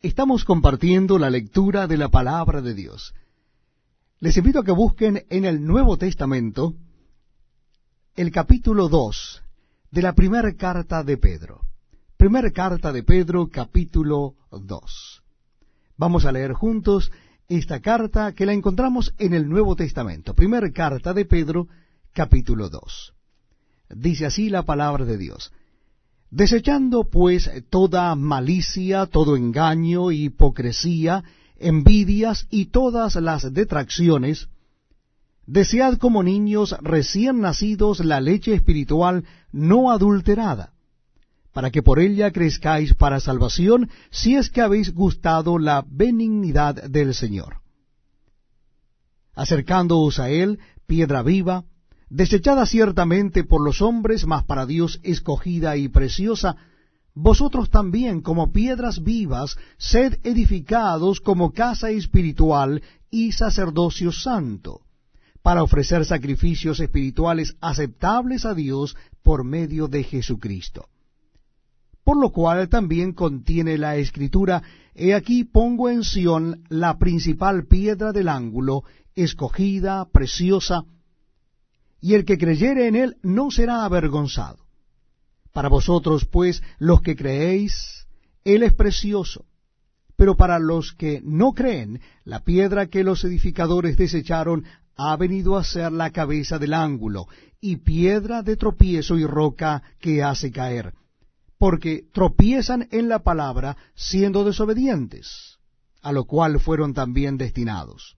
Estamos compartiendo la lectura de la palabra de Dios. Les invito a que busquen en el Nuevo Testamento el capítulo 2 de la primera carta de Pedro. Primera carta de Pedro, capítulo 2. Vamos a leer juntos esta carta que la encontramos en el Nuevo Testamento. Primera carta de Pedro, capítulo 2. Dice así la palabra de Dios. Desechando pues toda malicia, todo engaño, hipocresía, envidias y todas las detracciones, desead como niños recién nacidos la leche espiritual no adulterada, para que por ella crezcáis para salvación, si es que habéis gustado la benignidad del Señor. Acercándoos a él, piedra viva, desechada ciertamente por los hombres, mas para Dios escogida y preciosa, vosotros también como piedras vivas, sed edificados como casa espiritual y sacerdocio santo, para ofrecer sacrificios espirituales aceptables a Dios por medio de Jesucristo. Por lo cual también contiene la escritura, He aquí pongo en Sión la principal piedra del ángulo, escogida, preciosa, y el que creyere en él no será avergonzado. Para vosotros, pues, los que creéis, él es precioso, pero para los que no creen, la piedra que los edificadores desecharon ha venido a ser la cabeza del ángulo, y piedra de tropiezo y roca que hace caer, porque tropiezan en la palabra siendo desobedientes, a lo cual fueron también destinados.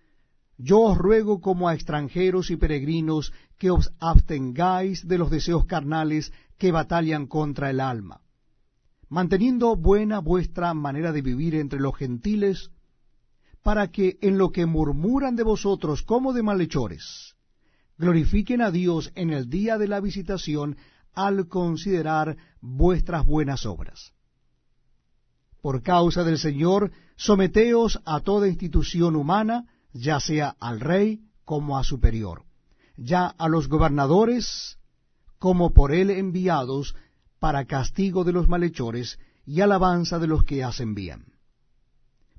yo os ruego como a extranjeros y peregrinos que os abstengáis de los deseos carnales que batallan contra el alma, manteniendo buena vuestra manera de vivir entre los gentiles, para que en lo que murmuran de vosotros como de malhechores, glorifiquen a Dios en el día de la visitación al considerar vuestras buenas obras. Por causa del Señor, someteos a toda institución humana, ya sea al rey como a superior, ya a los gobernadores como por él enviados para castigo de los malhechores y alabanza de los que hacen bien.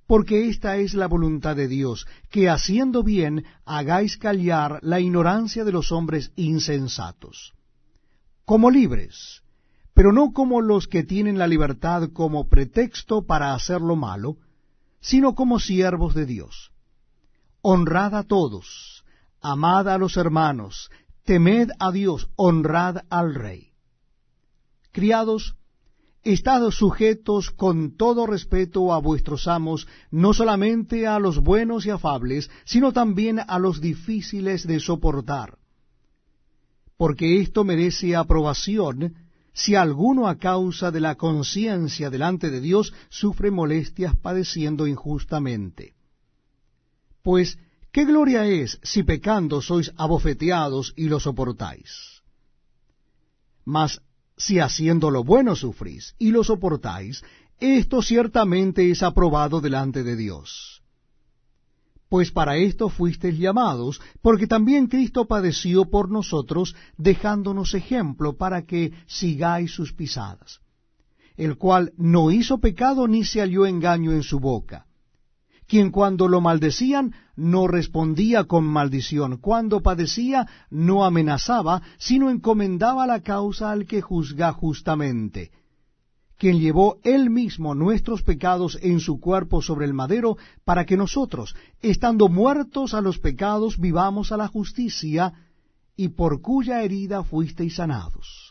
Porque esta es la voluntad de Dios, que haciendo bien hagáis callar la ignorancia de los hombres insensatos, como libres, pero no como los que tienen la libertad como pretexto para hacer lo malo, sino como siervos de Dios honrad a todos, amad a los hermanos, temed a Dios, honrad al rey. Criados, estad sujetos con todo respeto a vuestros amos, no solamente a los buenos y afables, sino también a los difíciles de soportar. Porque esto merece aprobación si alguno a causa de la conciencia delante de Dios sufre molestias padeciendo injustamente pues, ¿qué gloria es si pecando sois abofeteados y lo soportáis? Mas si haciendo lo bueno sufrís y lo soportáis, esto ciertamente es aprobado delante de Dios. Pues para esto fuisteis llamados, porque también Cristo padeció por nosotros, dejándonos ejemplo para que sigáis sus pisadas, el cual no hizo pecado ni se halló engaño en su boca quien cuando lo maldecían no respondía con maldición, cuando padecía no amenazaba, sino encomendaba la causa al que juzga justamente, quien llevó él mismo nuestros pecados en su cuerpo sobre el madero, para que nosotros, estando muertos a los pecados, vivamos a la justicia, y por cuya herida fuisteis sanados.